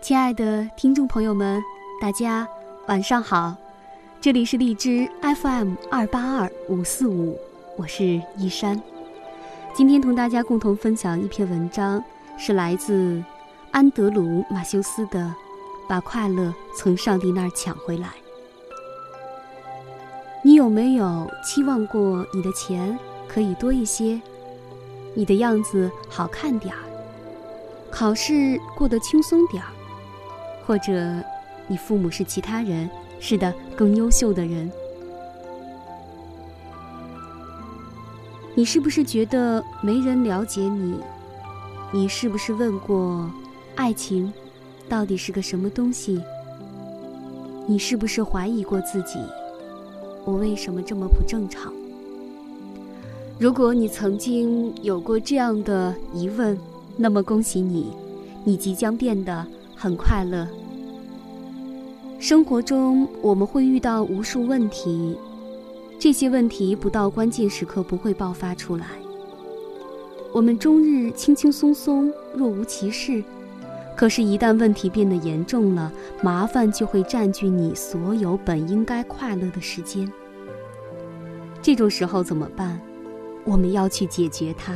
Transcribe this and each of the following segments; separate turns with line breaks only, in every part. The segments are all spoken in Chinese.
亲爱的听众朋友们，大家晚上好，这里是荔枝 FM 二八二五四五，我是一山。今天同大家共同分享一篇文章，是来自安德鲁·马修斯的《把快乐从上帝那儿抢回来》。你有没有期望过你的钱可以多一些，你的样子好看点儿，考试过得轻松点儿？或者，你父母是其他人，是的，更优秀的人。你是不是觉得没人了解你？你是不是问过，爱情到底是个什么东西？你是不是怀疑过自己，我为什么这么不正常？如果你曾经有过这样的疑问，那么恭喜你，你即将变得。很快乐。生活中我们会遇到无数问题，这些问题不到关键时刻不会爆发出来。我们终日轻轻松松，若无其事，可是，一旦问题变得严重了，麻烦就会占据你所有本应该快乐的时间。这种时候怎么办？我们要去解决它。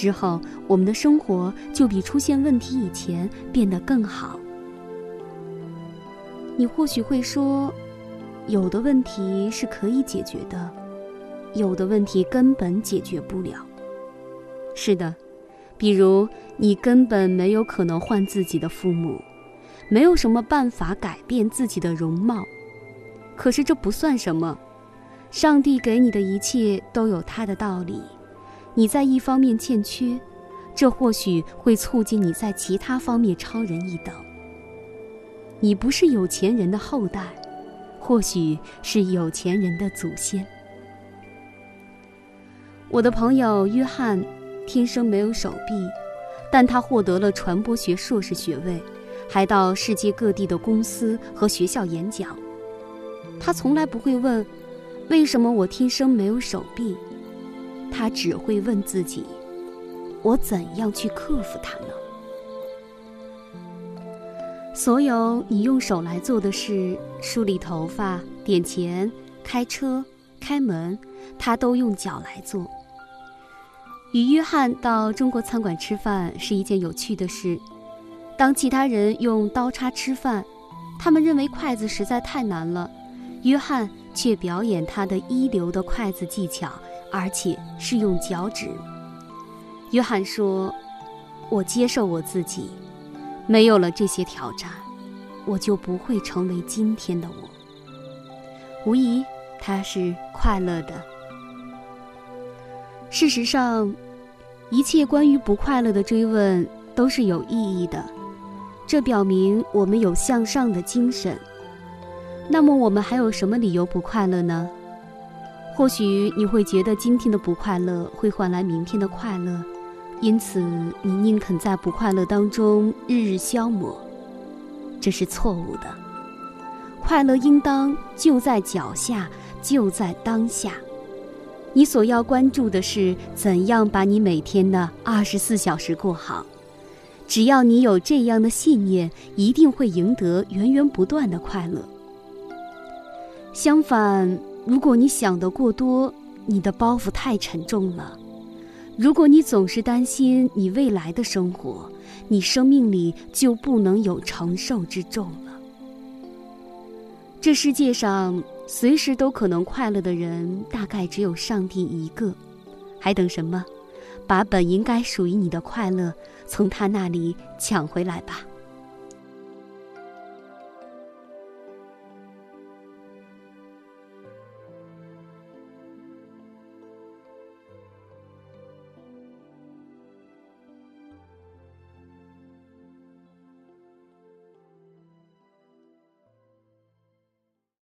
之后，我们的生活就比出现问题以前变得更好。你或许会说，有的问题是可以解决的，有的问题根本解决不了。是的，比如你根本没有可能换自己的父母，没有什么办法改变自己的容貌。可是这不算什么，上帝给你的一切都有他的道理。你在一方面欠缺，这或许会促进你在其他方面超人一等。你不是有钱人的后代，或许是有钱人的祖先。我的朋友约翰，天生没有手臂，但他获得了传播学硕士学位，还到世界各地的公司和学校演讲。他从来不会问，为什么我天生没有手臂。他只会问自己：“我怎样去克服它呢？”所有你用手来做的事，梳理头发、点钱、开车、开门，他都用脚来做。与约翰到中国餐馆吃饭是一件有趣的事。当其他人用刀叉吃饭，他们认为筷子实在太难了，约翰却表演他的一流的筷子技巧。而且是用脚趾。约翰说：“我接受我自己，没有了这些挑战，我就不会成为今天的我。无疑，他是快乐的。事实上，一切关于不快乐的追问都是有意义的，这表明我们有向上的精神。那么，我们还有什么理由不快乐呢？”或许你会觉得今天的不快乐会换来明天的快乐，因此你宁肯在不快乐当中日日消磨，这是错误的。快乐应当就在脚下，就在当下。你所要关注的是怎样把你每天的二十四小时过好。只要你有这样的信念，一定会赢得源源不断的快乐。相反。如果你想的过多，你的包袱太沉重了；如果你总是担心你未来的生活，你生命里就不能有承受之重了。这世界上随时都可能快乐的人，大概只有上帝一个。还等什么？把本应该属于你的快乐从他那里抢回来吧。